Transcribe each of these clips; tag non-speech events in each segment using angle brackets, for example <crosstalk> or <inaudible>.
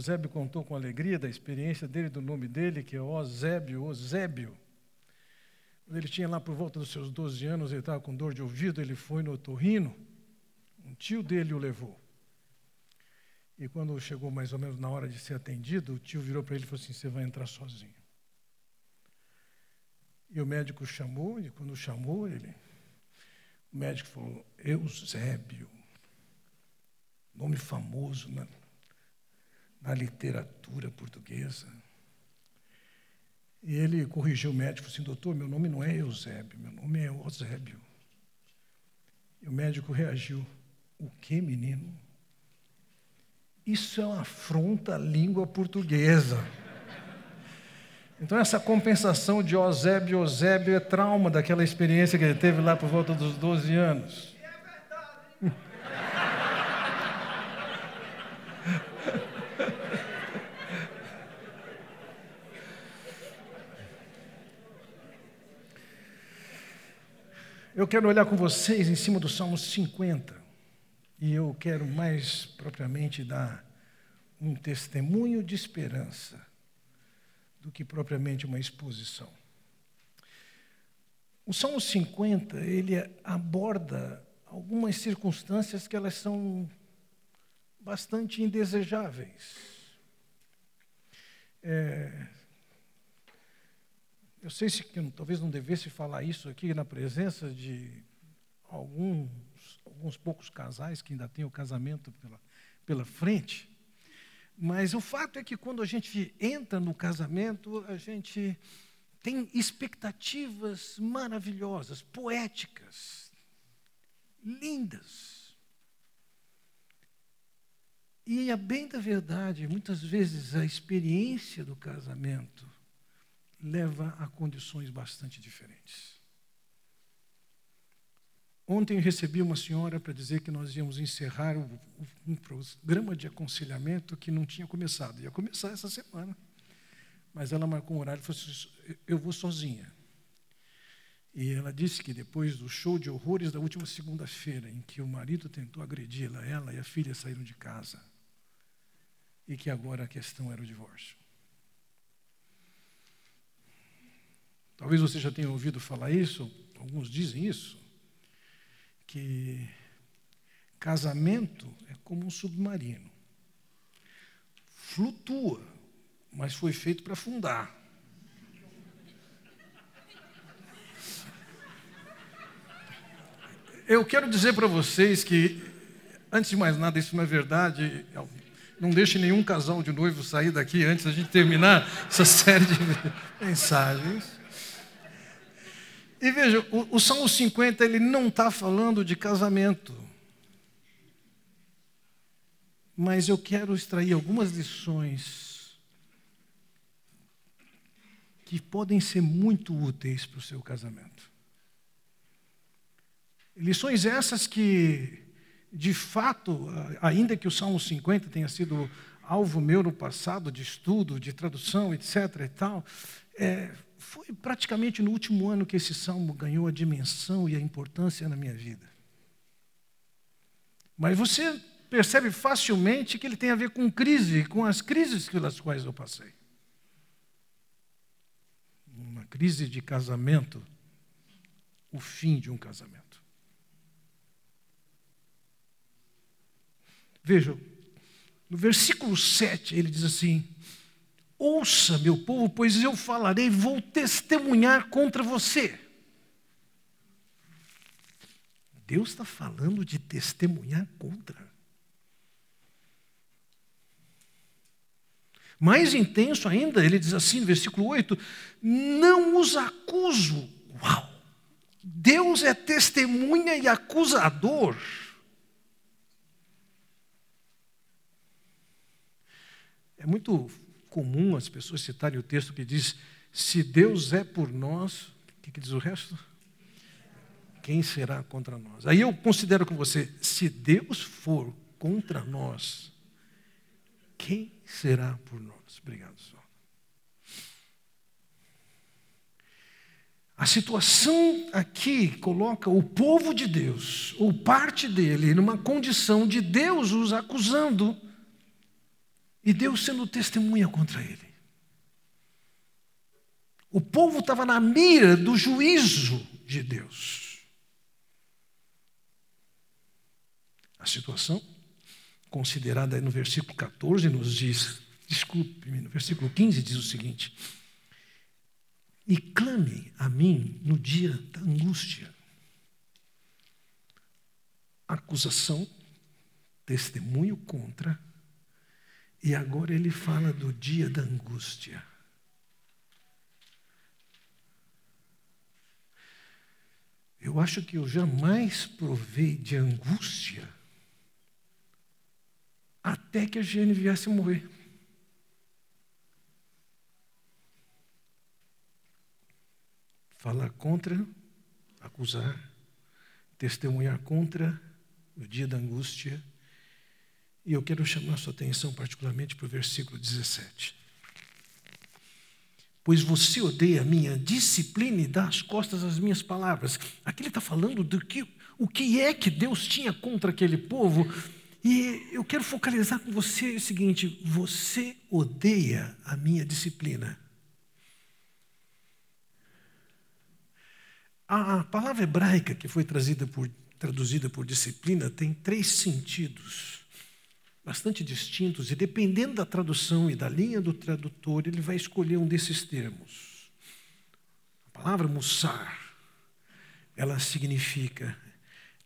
Eusébio contou com alegria da experiência dele, do nome dele, que é Ozébio, Ozébio. Quando ele tinha lá por volta dos seus 12 anos, ele estava com dor de ouvido, ele foi no otorrino, um tio dele o levou. E quando chegou mais ou menos na hora de ser atendido, o tio virou para ele e falou assim: Você vai entrar sozinho. E o médico chamou, e quando chamou ele, o médico falou: Eusébio, nome famoso na, na literatura portuguesa. E ele corrigiu o médico, assim: Doutor, meu nome não é Eusébio, meu nome é Eusébio. E o médico reagiu: O que, menino? Isso é uma afronta à língua portuguesa. Então, essa compensação de Eusébio, Eusébio é trauma daquela experiência que ele teve lá por volta dos 12 anos. Eu quero olhar com vocês em cima do Salmo 50. E eu quero mais propriamente dar um testemunho de esperança do que propriamente uma exposição. O Salmo 50, ele aborda algumas circunstâncias que elas são bastante indesejáveis. É, eu sei se que talvez não devesse falar isso aqui na presença de alguns alguns poucos casais que ainda têm o casamento pela, pela frente. Mas o fato é que quando a gente entra no casamento, a gente tem expectativas maravilhosas, poéticas, lindas. E a bem da verdade, muitas vezes a experiência do casamento leva a condições bastante diferentes. Ontem recebi uma senhora para dizer que nós íamos encerrar um programa de aconselhamento que não tinha começado. Ia começar essa semana. Mas ela marcou um horário e falou assim, eu vou sozinha. E ela disse que depois do show de horrores da última segunda-feira, em que o marido tentou agredi-la, ela e a filha saíram de casa, e que agora a questão era o divórcio. Talvez você já tenha ouvido falar isso, alguns dizem isso que casamento é como um submarino. Flutua, mas foi feito para afundar. Eu quero dizer para vocês que, antes de mais nada, isso não é verdade. Não deixe nenhum casal de noivo sair daqui antes da gente terminar essa <laughs> série de mensagens. E veja, o, o Salmo 50 ele não está falando de casamento. Mas eu quero extrair algumas lições que podem ser muito úteis para o seu casamento. Lições essas que, de fato, ainda que o Salmo 50 tenha sido alvo meu no passado de estudo, de tradução, etc. e tal, é, foi praticamente no último ano que esse salmo ganhou a dimensão e a importância na minha vida. Mas você percebe facilmente que ele tem a ver com crise, com as crises pelas quais eu passei. Uma crise de casamento, o fim de um casamento. Veja, no versículo 7 ele diz assim: Ouça, meu povo, pois eu falarei, vou testemunhar contra você. Deus está falando de testemunhar contra. Mais intenso ainda, ele diz assim no versículo 8: Não os acuso. Uau! Deus é testemunha e acusador. É muito comum as pessoas citarem o texto que diz: se Deus é por nós, o que, que diz o resto? Quem será contra nós? Aí eu considero com você: se Deus for contra nós, quem será por nós? Obrigado, senhor. A situação aqui coloca o povo de Deus, ou parte dele, numa condição de Deus os acusando E Deus sendo testemunha contra ele. O povo estava na mira do juízo de Deus. A situação, considerada aí no versículo 14, nos diz, desculpe-me, no versículo 15 diz o seguinte: E clame a mim no dia da angústia. Acusação, testemunho contra, e agora ele fala do dia da angústia. Eu acho que eu jamais provei de angústia até que a Gene viesse morrer. Falar contra, acusar, testemunhar contra no dia da angústia. E eu quero chamar sua atenção particularmente para o versículo 17 pois você odeia a minha disciplina e dá as costas às minhas palavras. Aqui ele está falando do que, o que é que Deus tinha contra aquele povo. E eu quero focalizar com você o seguinte: você odeia a minha disciplina. A palavra hebraica que foi por, traduzida por disciplina tem três sentidos bastante distintos, e dependendo da tradução e da linha do tradutor, ele vai escolher um desses termos. A palavra mussar, ela significa,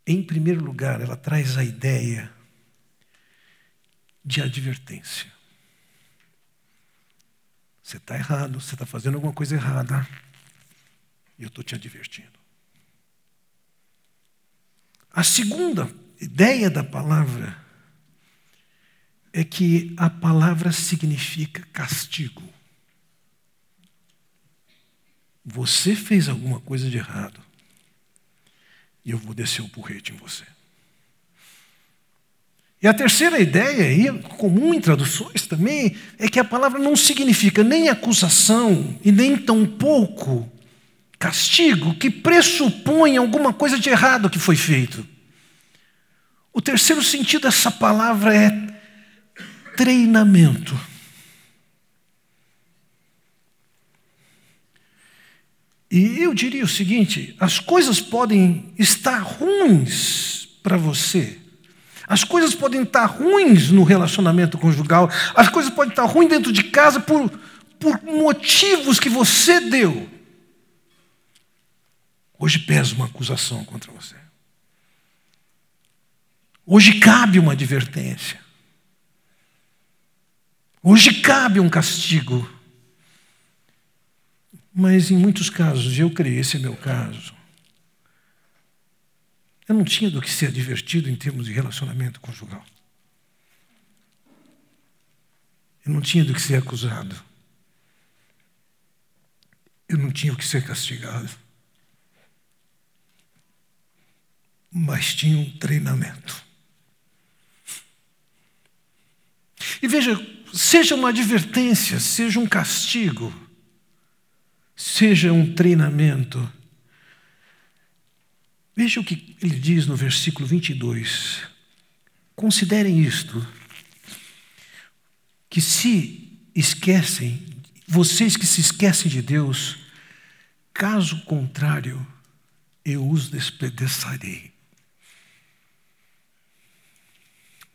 em primeiro lugar, ela traz a ideia de advertência. Você está errado, você está fazendo alguma coisa errada, e eu estou te advertindo. A segunda ideia da palavra é que a palavra significa castigo. Você fez alguma coisa de errado e eu vou descer o porrete em você. E a terceira ideia, aí, comum em traduções também, é que a palavra não significa nem acusação e nem tampouco castigo que pressupõe alguma coisa de errado que foi feito. O terceiro sentido dessa palavra é treinamento. E eu diria o seguinte: as coisas podem estar ruins para você. As coisas podem estar ruins no relacionamento conjugal. As coisas podem estar ruins dentro de casa por, por motivos que você deu. Hoje pesa uma acusação contra você. Hoje cabe uma advertência. Hoje cabe um castigo. Mas em muitos casos, eu creio, esse é meu caso, eu não tinha do que ser advertido em termos de relacionamento conjugal. Eu não tinha do que ser acusado. Eu não tinha o que ser castigado. Mas tinha um treinamento. E veja, seja uma advertência, seja um castigo, seja um treinamento. Veja o que ele diz no versículo 22. Considerem isto: que se esquecem, vocês que se esquecem de Deus, caso contrário, eu os despedaçarei.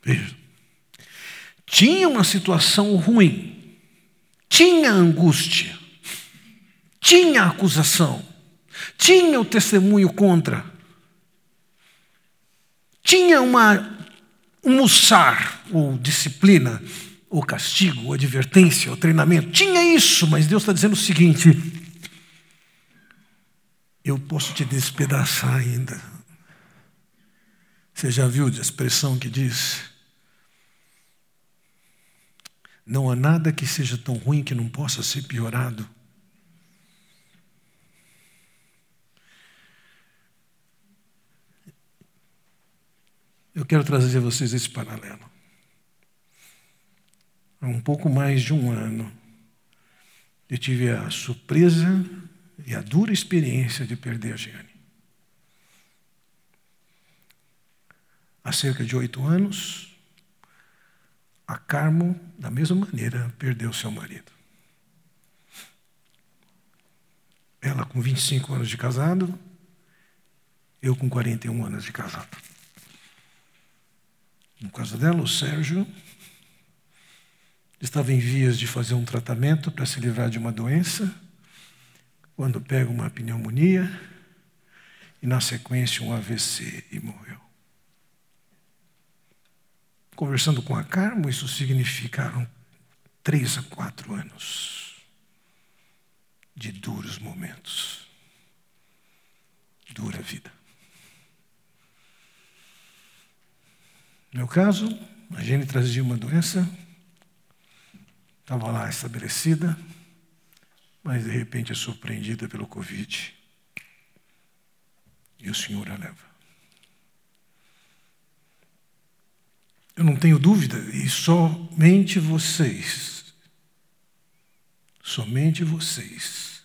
Veja, tinha uma situação ruim, tinha angústia, tinha acusação, tinha o testemunho contra, tinha uma, um mussar, ou disciplina, ou castigo, ou advertência, ou treinamento. Tinha isso, mas Deus está dizendo o seguinte: eu posso te despedaçar ainda. Você já viu a expressão que diz: não há nada que seja tão ruim que não possa ser piorado. Eu quero trazer a vocês esse paralelo. Há um pouco mais de um ano, eu tive a surpresa e a dura experiência de perder a Giane. Há cerca de oito anos, A Carmo, da mesma maneira, perdeu seu marido. Ela com 25 anos de casado, eu com 41 anos de casado. No caso dela, o Sérgio estava em vias de fazer um tratamento para se livrar de uma doença, quando pega uma pneumonia e, na sequência, um AVC e morreu. Conversando com a Carmo, isso significaram três a quatro anos de duros momentos, dura vida. No meu caso, a Jenny trazia uma doença, estava lá estabelecida, mas de repente é surpreendida pelo Covid. E o Senhor a leva. Eu não tenho dúvida, e somente vocês, somente vocês,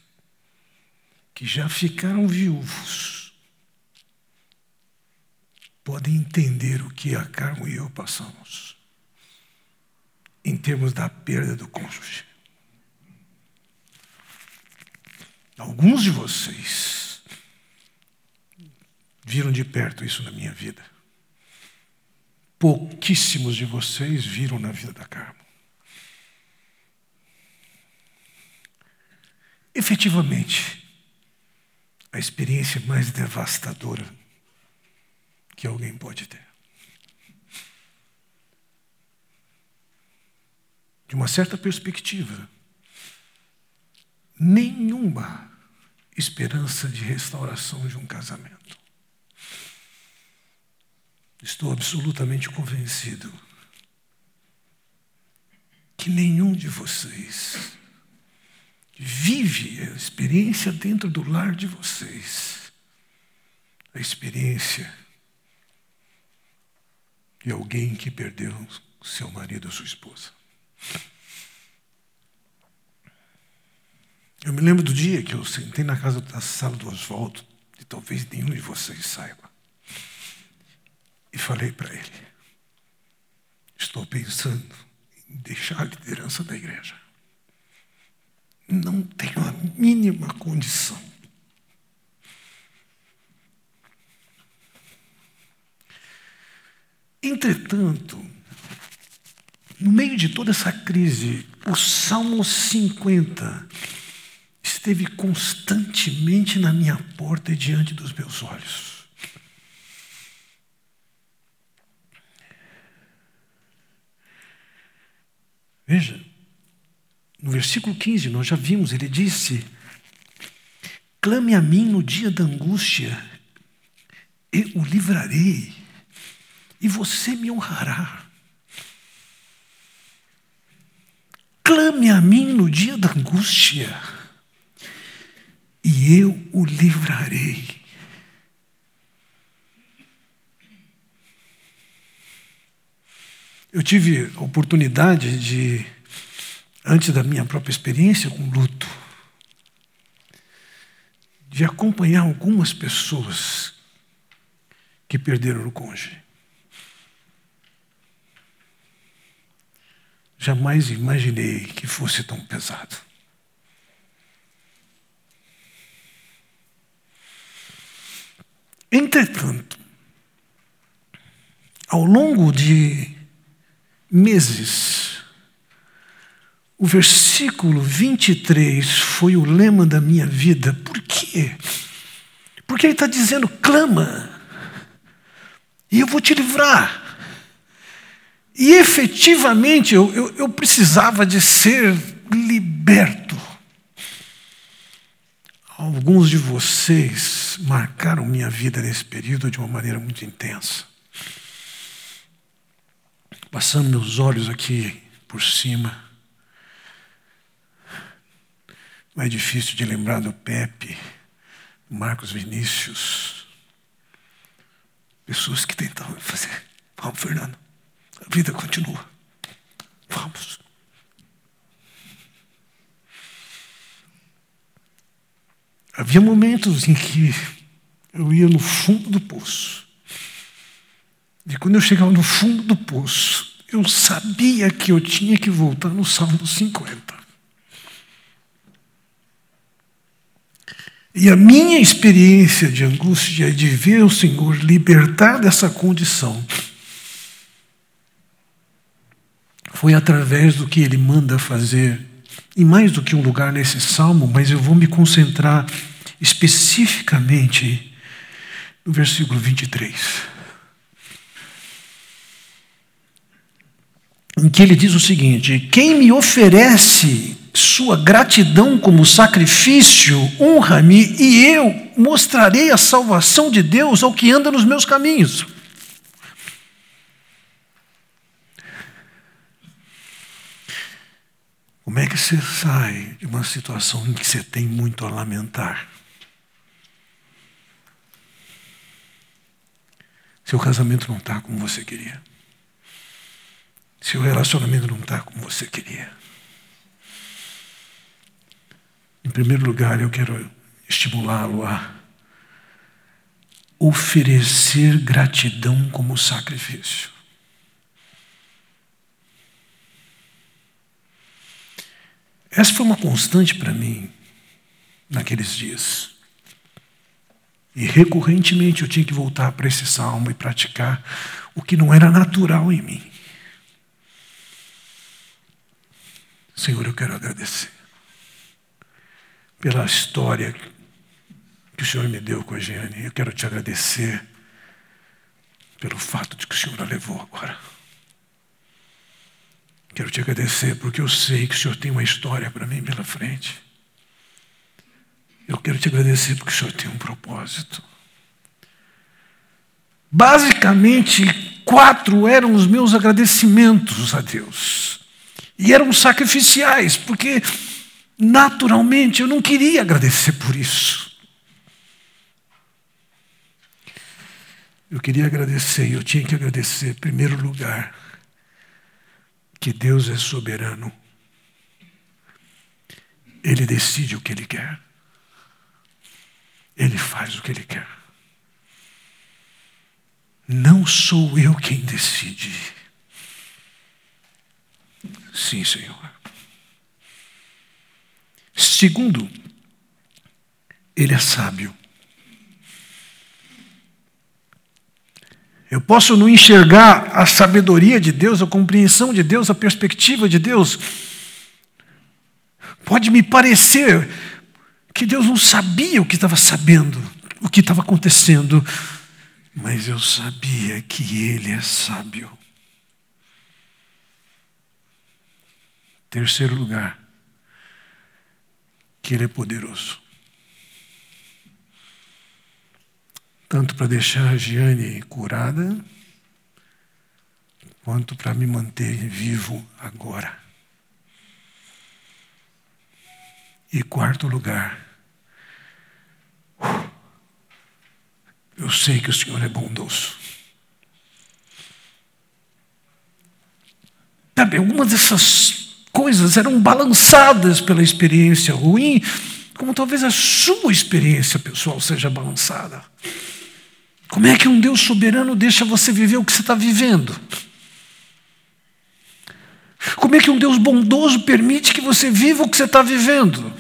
que já ficaram viúvos, podem entender o que a Carmo e eu passamos em termos da perda do cônjuge. Alguns de vocês viram de perto isso na minha vida. Pouquíssimos de vocês viram na vida da Carmo. Efetivamente, a experiência mais devastadora que alguém pode ter. De uma certa perspectiva, nenhuma esperança de restauração de um casamento. Estou absolutamente convencido que nenhum de vocês vive a experiência dentro do lar de vocês, a experiência de alguém que perdeu seu marido ou sua esposa. Eu me lembro do dia que eu sentei na casa da sala do Oswaldo, e talvez nenhum de vocês saiba, e falei para ele: Estou pensando em deixar a liderança da igreja. Não tenho a mínima condição Entretanto, no meio de toda essa crise, o Salmo 50 esteve constantemente na minha porta e diante dos meus olhos. Veja, no versículo 15, nós já vimos, ele disse: Clame a mim no dia da angústia, eu o livrarei e você me honrará. Clame a mim no dia da angústia, e eu o livrarei. Eu tive a oportunidade de, antes da minha própria experiência com luto, de acompanhar algumas pessoas que perderam o cônjuge. Jamais imaginei que fosse tão pesado. Entretanto, ao longo de meses, o versículo 23 foi o lema da minha vida. Por quê? Porque ele está dizendo: clama, e eu vou te livrar. E efetivamente eu, eu, eu precisava de ser liberto. Alguns de vocês marcaram minha vida nesse período de uma maneira muito intensa. Passando meus olhos aqui por cima. Não é difícil de lembrar do Pepe, Marcos Vinícius. Pessoas que tentavam fazer. Vamos, Fernando. A vida continua. Vamos. Havia momentos em que eu ia no fundo do poço. E quando eu chegava no fundo do poço, eu sabia que eu tinha que voltar no Salmo 50. E a minha experiência de angústia, de ver o Senhor libertar dessa condição, foi através do que Ele manda fazer, e mais do que um lugar nesse salmo, mas eu vou me concentrar especificamente no versículo 23. Em que ele diz o seguinte: Quem me oferece sua gratidão como sacrifício, honra-me, e eu mostrarei a salvação de Deus ao que anda nos meus caminhos. Como é que você sai de uma situação em que você tem muito a lamentar? Seu casamento não está como você queria. Seu relacionamento não está como você queria. Em primeiro lugar, eu quero estimulá-lo a oferecer gratidão como sacrifício. Essa foi uma constante para mim naqueles dias. E recorrentemente eu tinha que voltar para esse salmo e praticar o que não era natural em mim. Senhor, eu quero agradecer pela história que o Senhor me deu com a Jeane. Eu quero te agradecer pelo fato de que o Senhor a levou agora. Quero te agradecer porque eu sei que o Senhor tem uma história para mim pela frente. Eu quero te agradecer porque o Senhor tem um propósito. Basicamente, quatro eram os meus agradecimentos a Deus. E eram sacrificiais, porque naturalmente eu não queria agradecer por isso. Eu queria agradecer, eu tinha que agradecer, em primeiro lugar, que Deus é soberano. Ele decide o que Ele quer. Ele faz o que Ele quer. Não sou eu quem decide. Sim, Senhor. Segundo, Ele é sábio. Eu posso não enxergar a sabedoria de Deus, a compreensão de Deus, a perspectiva de Deus. Pode me parecer que Deus não sabia o que estava sabendo, o que estava acontecendo, mas eu sabia que Ele é sábio. Terceiro lugar, que Ele é poderoso. Tanto para deixar a Giane curada, quanto para me manter vivo agora. E quarto lugar, eu sei que o Senhor é bondoso. Sabe, algumas dessas coisas eram balançadas pela experiência ruim, como talvez a sua experiência pessoal seja balançada. Como é que um Deus soberano deixa você viver o que você está vivendo? Como é que um Deus bondoso permite que você viva o que você está vivendo?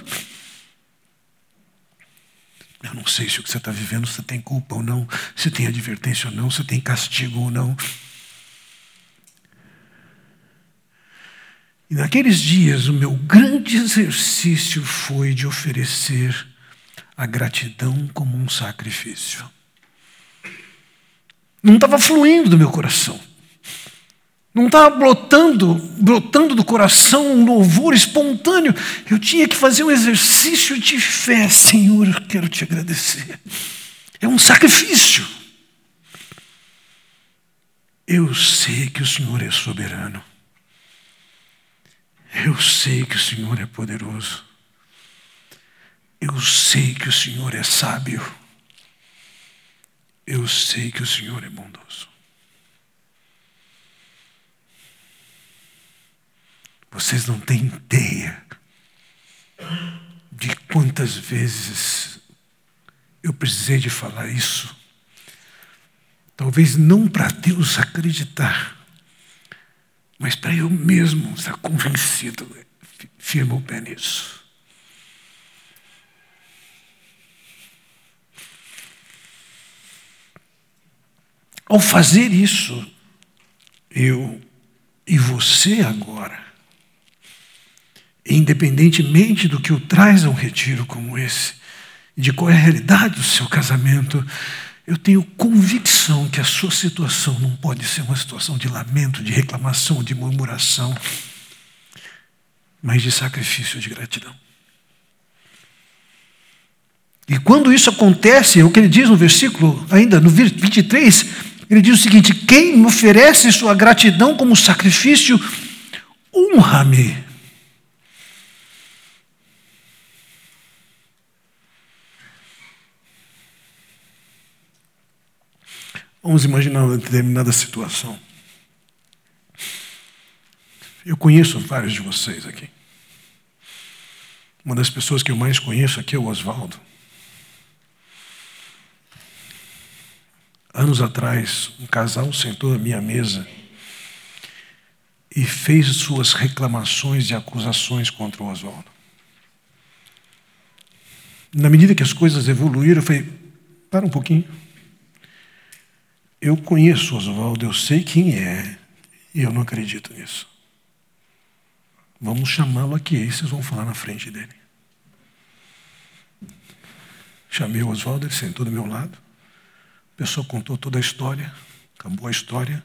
Eu não sei se o que você está vivendo você tem culpa ou não, se tem advertência ou não, se tem castigo ou não. E naqueles dias, o meu grande exercício foi de oferecer a gratidão como um sacrifício. Não estava fluindo do meu coração. Não estava brotando, brotando do coração um louvor espontâneo. Eu tinha que fazer um exercício de fé. Senhor, eu quero te agradecer. É um sacrifício. Eu sei que o Senhor é soberano. Eu sei que o Senhor é poderoso. Eu sei que o Senhor é sábio. Eu sei que o Senhor é bondoso. Vocês não têm ideia de quantas vezes eu precisei de falar isso. Talvez não para Deus acreditar, Mas para eu mesmo estar convencido, firma o pé nisso. Ao fazer isso, eu e você agora, independentemente do que o traz a um retiro como esse, de qual é a realidade do seu casamento, eu tenho convicção que a sua situação não pode ser uma situação de lamento, de reclamação, de murmuração, mas de sacrifício de gratidão. E quando isso acontece, é o que ele diz no versículo, ainda no 23, ele diz o seguinte: Quem me oferece sua gratidão como sacrifício, honra-me. Vamos imaginar uma determinada situação. Eu conheço vários de vocês aqui. Uma das pessoas que eu mais conheço aqui é o Oswaldo. Anos atrás, um casal sentou à minha mesa e fez suas reclamações e acusações contra o Oswaldo. Na medida que as coisas evoluíram, eu falei: para um pouquinho. Eu conheço Oswaldo, eu sei quem é, e eu não acredito nisso. Vamos chamá-lo aqui, aí vocês vão falar na frente dele. Chamei o Oswaldo, ele sentou do meu lado. A pessoa contou toda a história, acabou a história.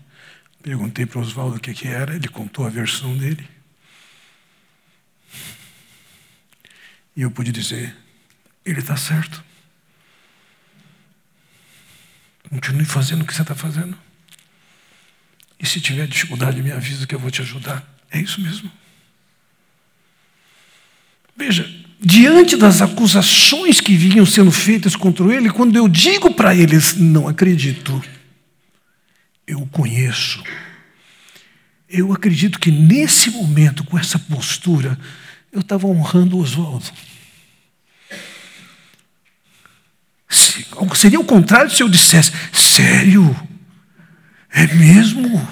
Perguntei para o Oswaldo o que, que era, ele contou a versão dele. E eu pude dizer: ele está certo. Continue fazendo o que você está fazendo. E se tiver dificuldade, me avisa que eu vou te ajudar. É isso mesmo. Veja, diante das acusações que vinham sendo feitas contra ele, quando eu digo para eles, não acredito, eu o conheço. Eu acredito que nesse momento, com essa postura, eu estava honrando Oswaldo. Seria o contrário se eu dissesse: sério? É mesmo?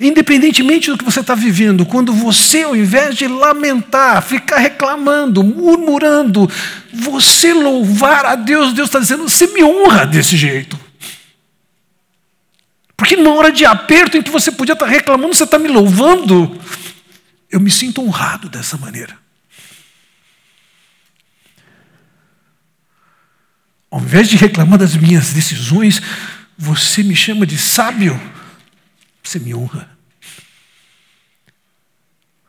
Independentemente do que você está vivendo, quando você, ao invés de lamentar, ficar reclamando, murmurando, você louvar a Deus, Deus está dizendo: você me honra desse jeito. Porque na hora de aperto em que você podia estar reclamando, você está me louvando. Eu me sinto honrado dessa maneira. Ao invés de reclamar das minhas decisões, você me chama de sábio. Você me honra.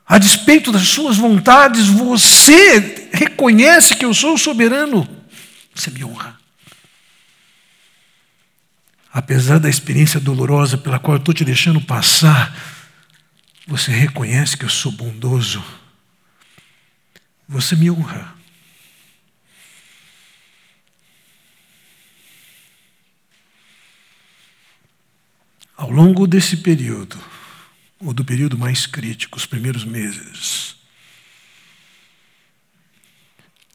A despeito das suas vontades, você reconhece que eu sou soberano. Você me honra. Apesar da experiência dolorosa pela qual eu estou te deixando passar, você reconhece que eu sou bondoso. Você me honra. Ao longo desse período, ou do período mais crítico, os primeiros meses,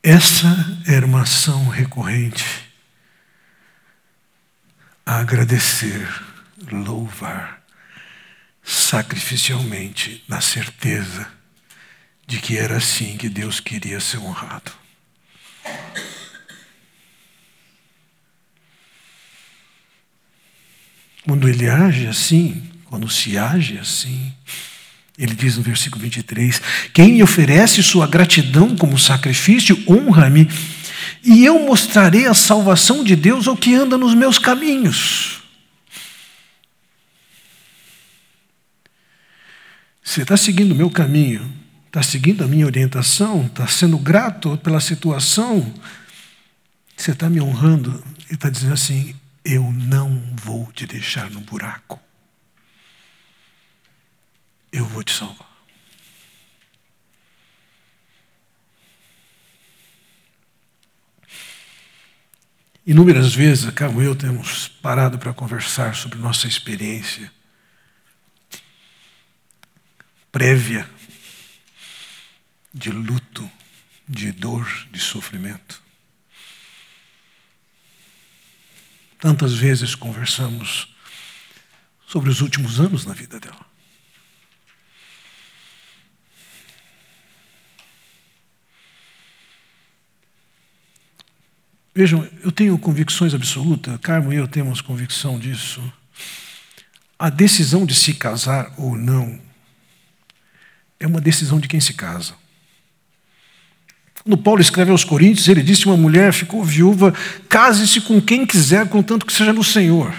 essa era uma ação recorrente a agradecer, louvar, sacrificialmente, na certeza de que era assim que Deus queria ser honrado. Quando ele age assim, quando se age assim, ele diz no versículo 23: Quem me oferece sua gratidão como sacrifício, honra-me, e eu mostrarei a salvação de Deus ao que anda nos meus caminhos. Você está seguindo o meu caminho, está seguindo a minha orientação, está sendo grato pela situação, você está me honrando e está dizendo assim: eu não vou te deixar no buraco. Eu vou te salvar. Inúmeras vezes, a Carmo e eu temos parado para conversar sobre nossa experiência prévia de luto, de dor, de sofrimento. Tantas vezes conversamos sobre os últimos anos na vida dela. Vejam, eu tenho convicções absolutas, Carmo e eu temos convicção disso. A decisão de se casar ou não é uma decisão de quem se casa. Quando Paulo escreve aos Coríntios, ele disse: Uma mulher ficou viúva, case-se com quem quiser, contanto que seja no Senhor.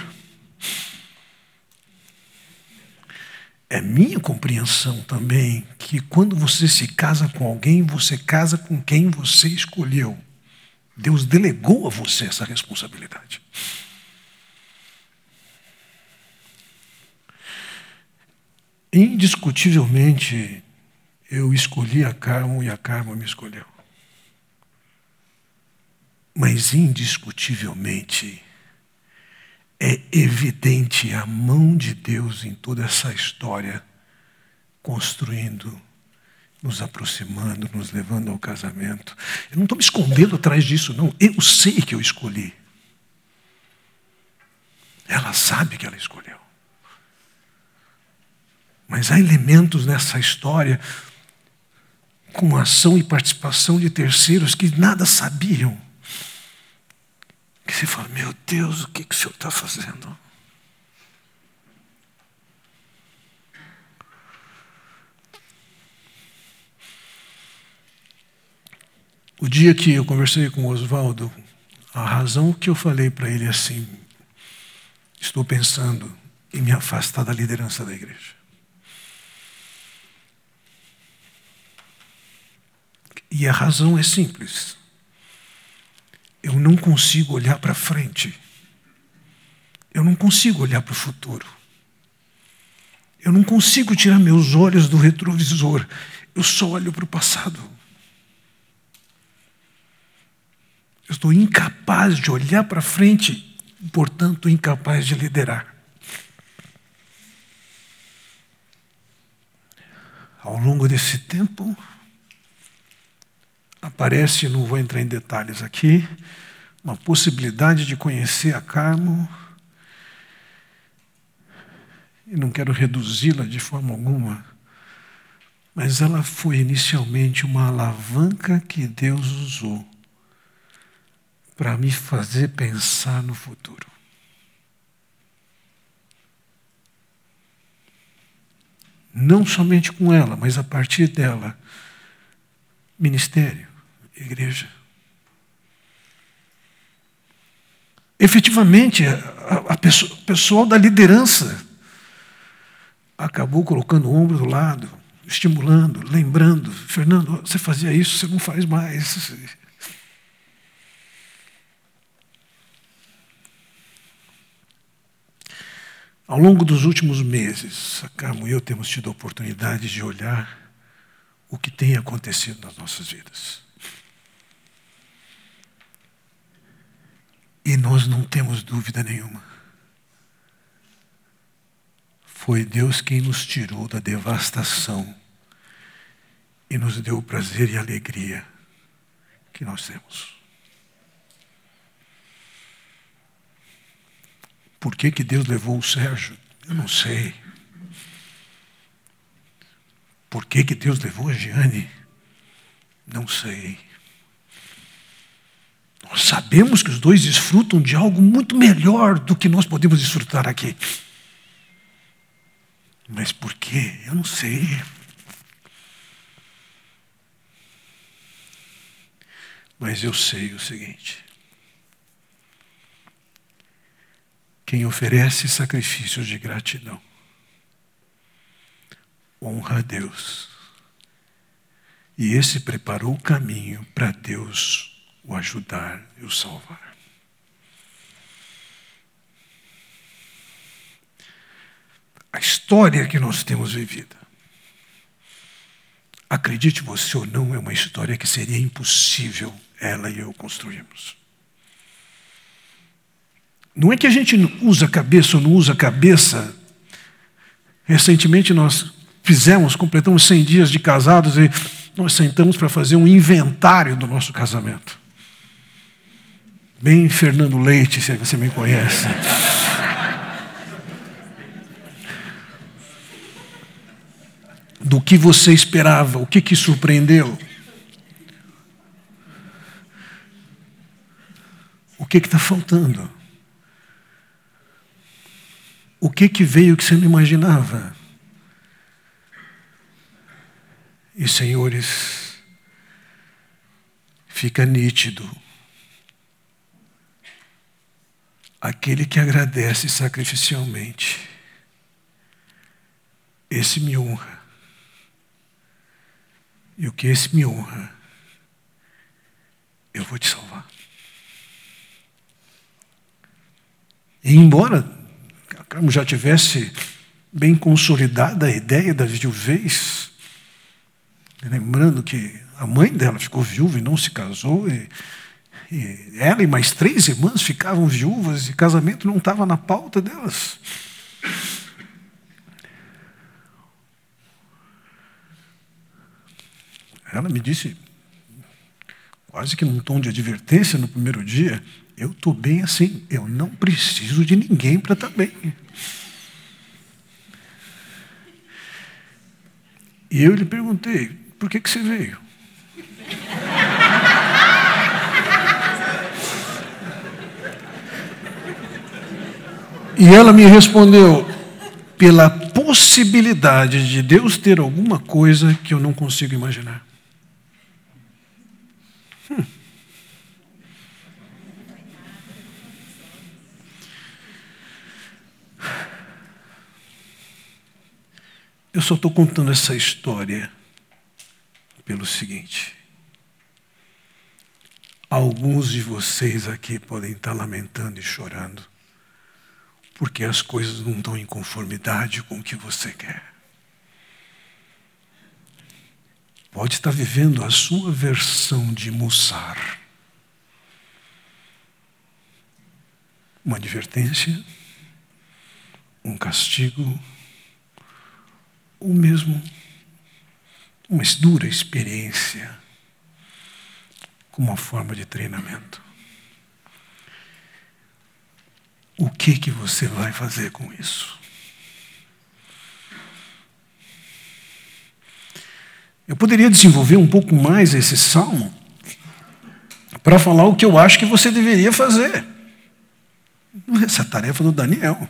É minha compreensão também que quando você se casa com alguém, você casa com quem você escolheu. Deus delegou a você essa responsabilidade. Indiscutivelmente, eu escolhi a Carmo e a Carmo me escolheu. Mas, indiscutivelmente, é evidente a mão de Deus em toda essa história, construindo nos aproximando, nos levando ao casamento. Eu não estou me escondendo atrás disso, não. Eu sei que eu escolhi. Ela sabe que ela escolheu. Mas há elementos nessa história com ação e participação de terceiros que nada sabiam. Que você fala, meu Deus, o que, que o senhor está fazendo? O dia que eu conversei com o Oswaldo, a razão que eu falei para ele assim, estou pensando em me afastar da liderança da igreja. E a razão é simples. Eu não consigo olhar para frente. Eu não consigo olhar para o futuro. Eu não consigo tirar meus olhos do retrovisor. Eu só olho para o passado. Eu estou incapaz de olhar para frente, portanto, incapaz de liderar. Ao longo desse tempo, aparece, não vou entrar em detalhes aqui, uma possibilidade de conhecer a Carmo. E não quero reduzi-la de forma alguma, mas ela foi inicialmente uma alavanca que Deus usou para me fazer pensar no futuro. Não somente com ela, mas a partir dela, ministério, igreja. Efetivamente, a, a pessoa, o pessoal da liderança acabou colocando o ombro do lado, estimulando, lembrando. Fernando, você fazia isso, você não faz mais. Ao longo dos últimos meses, a Carmo e eu temos tido a oportunidade de olhar o que tem acontecido nas nossas vidas. E nós não temos dúvida nenhuma. Foi Deus quem nos tirou da devastação e nos deu o prazer e a alegria que nós temos. Por que, que Deus levou o Sérgio? Eu não sei. Por que, que Deus levou a Giane? Não sei. Nós sabemos que os dois desfrutam de algo muito melhor do que nós podemos desfrutar aqui. Mas por quê? Eu não sei. Mas eu sei o seguinte: quem oferece sacrifícios de gratidão. Honra a Deus. E esse preparou o caminho para Deus o ajudar e o salvar. A história que nós temos vivida, acredite você ou não, é uma história que seria impossível ela e eu construirmos. Não é que a gente usa cabeça ou não usa cabeça. Recentemente nós fizemos, completamos 100 dias de casados e nós sentamos para fazer um inventário do nosso casamento. Bem Fernando Leite, se você me conhece. Do que você esperava, o que, que surpreendeu? O que está faltando? O que, que veio que você não imaginava? E, senhores, fica nítido Aquele que agradece sacrificialmente, esse me honra. E o que esse me honra, eu vou te salvar. E embora Carmo já tivesse bem consolidada a ideia da viuvez, lembrando que a mãe dela ficou viúva e não se casou, e, e ela e mais três irmãs ficavam viúvas e casamento não estava na pauta delas. Ela me disse, quase que num tom de advertência no primeiro dia, eu estou bem assim, eu não preciso de ninguém para estar tá bem. E eu lhe perguntei, por que, que você veio? E ela me respondeu, pela possibilidade de Deus ter alguma coisa que eu não consigo imaginar. Eu só estou contando essa história pelo seguinte. Alguns de vocês aqui podem estar lamentando e chorando, porque as coisas não estão em conformidade com o que você quer. Pode estar vivendo a sua versão de Mussar. Uma advertência, um castigo, o mesmo, uma dura experiência como uma forma de treinamento. O que que você vai fazer com isso? Eu poderia desenvolver um pouco mais esse salmo para falar o que eu acho que você deveria fazer. Essa é a tarefa do Daniel.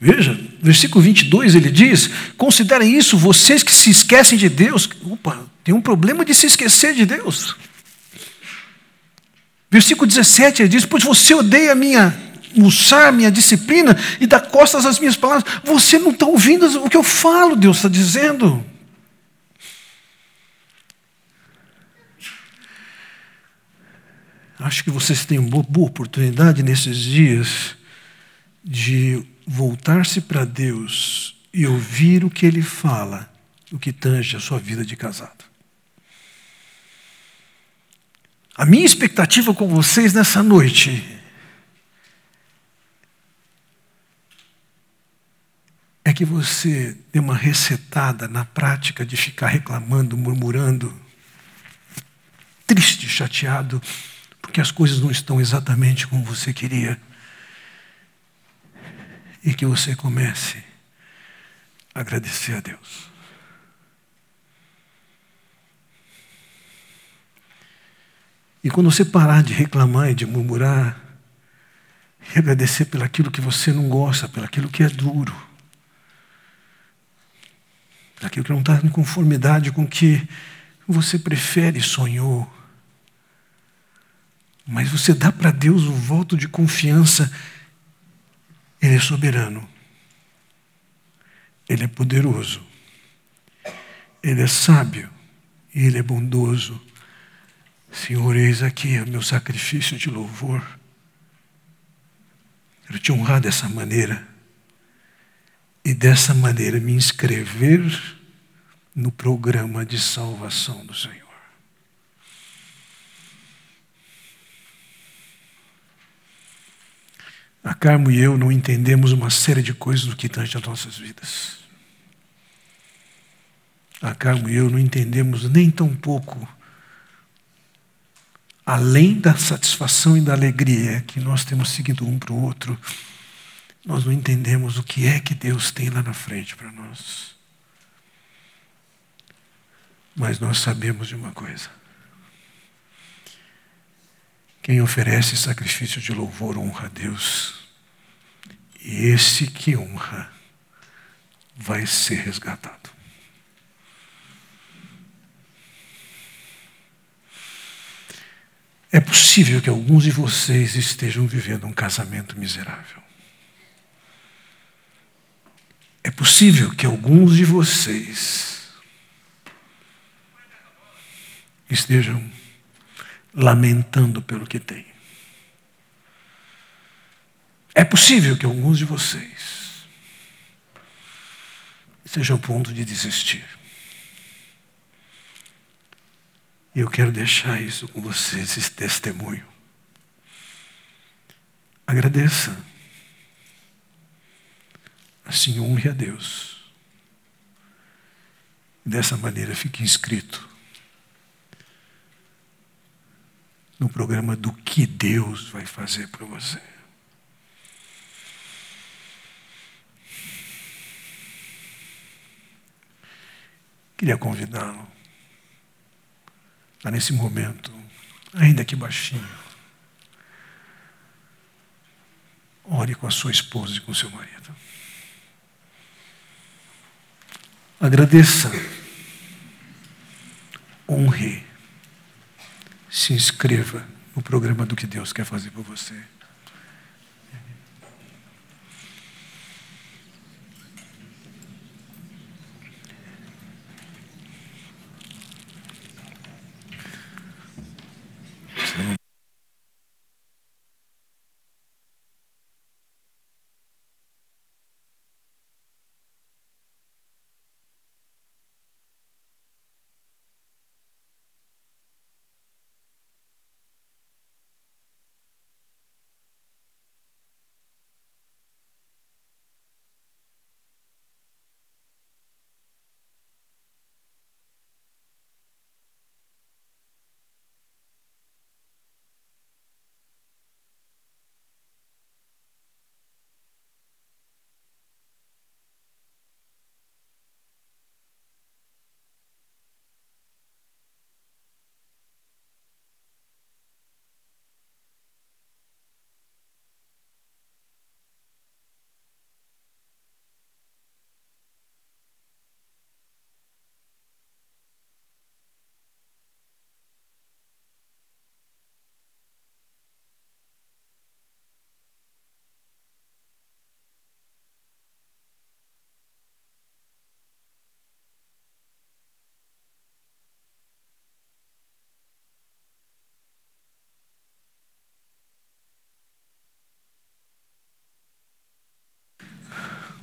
Veja, versículo 22 ele diz: Considerem isso, vocês que se esquecem de Deus. Opa, tem um problema de se esquecer de Deus. Versículo 17 ele diz: Pois você odeia minha mussar, minha disciplina e dá costas às minhas palavras. Você não está ouvindo o que eu falo, Deus está dizendo. Acho que vocês têm uma boa oportunidade nesses dias de voltar-se para Deus e ouvir o que Ele fala, o que tange a sua vida de casado. A minha expectativa com vocês nessa noite é que você dê uma resetada na prática de ficar reclamando, murmurando, triste, chateado, porque as coisas não estão exatamente como você queria e que você comece a agradecer a Deus. E quando você parar de reclamar e de murmurar, e agradecer pelo aquilo que você não gosta, pelo aquilo que é duro, pelo aquilo que não está em conformidade com o que você prefere, sonhou, mas você dá para Deus o voto de confiança ele é soberano. Ele é poderoso. Ele é sábio. E ele é bondoso. Senhor, eis aqui o meu sacrifício de louvor. Quero te honrar dessa maneira. E dessa maneira me inscrever no programa de salvação do Senhor. A Carmo e eu não entendemos uma série de coisas do que tange as nossas vidas. A Carmo e eu não entendemos nem tão pouco, além da satisfação e da alegria que nós temos seguido um para o outro, nós não entendemos o que é que Deus tem lá na frente para nós. Mas nós sabemos de uma coisa. Quem oferece sacrifício de louvor honra a Deus. E esse que honra vai ser resgatado. É possível que alguns de vocês estejam vivendo um casamento miserável. É possível que alguns de vocês estejam lamentando pelo que têm. É possível que alguns de vocês estejam a ponto de desistir. E eu quero deixar isso com vocês, esse testemunho. Agradeça. Assim honre a Deus. Dessa maneira fique inscrito no programa do que Deus vai fazer para você. Queria convidá-lo a nesse momento, ainda que baixinho, ore com a sua esposa e com o seu marido. Agradeça, honre se inscreva no programa do que Deus quer fazer por você.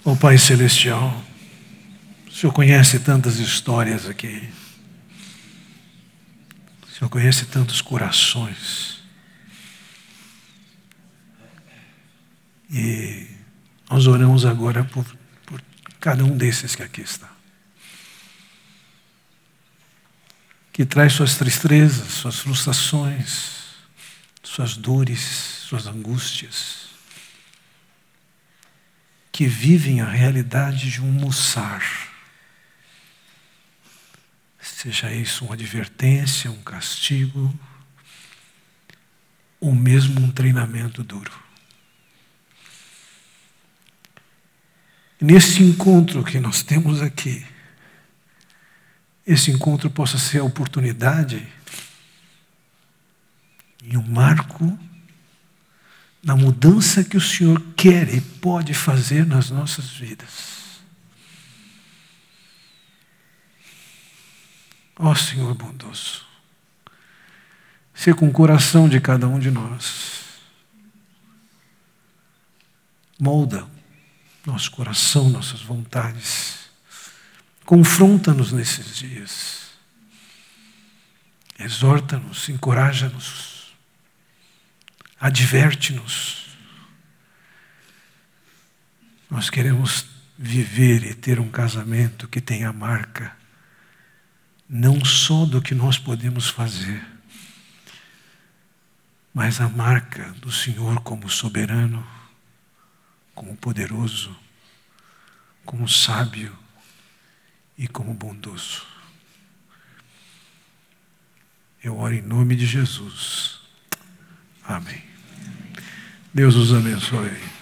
Ó oh, Pai Celestial, o Senhor conhece tantas histórias aqui. O Senhor conhece tantos corações. E nós oramos agora por, por cada um desses que aqui está. Que traz suas tristezas, suas frustrações, suas dores, suas angústias que vivem a realidade de um mussar. Seja isso uma advertência, um castigo, ou mesmo um treinamento duro. Nesse encontro que nós temos aqui, esse encontro possa ser a oportunidade e um marco na mudança que o Senhor quer e pode fazer nas nossas vidas. Ó oh, Senhor bondoso, ser com o coração de cada um de nós. Molda nosso coração, nossas vontades. Confronta-nos nesses dias. Exorta-nos, encoraja-nos adverte-nos. Nós queremos viver e ter um casamento que tenha a marca não só do que nós podemos fazer, mas a marca do Senhor como soberano, como poderoso, como sábio e como bondoso. Eu oro em nome de Jesus. Amém. Deus os abençoe.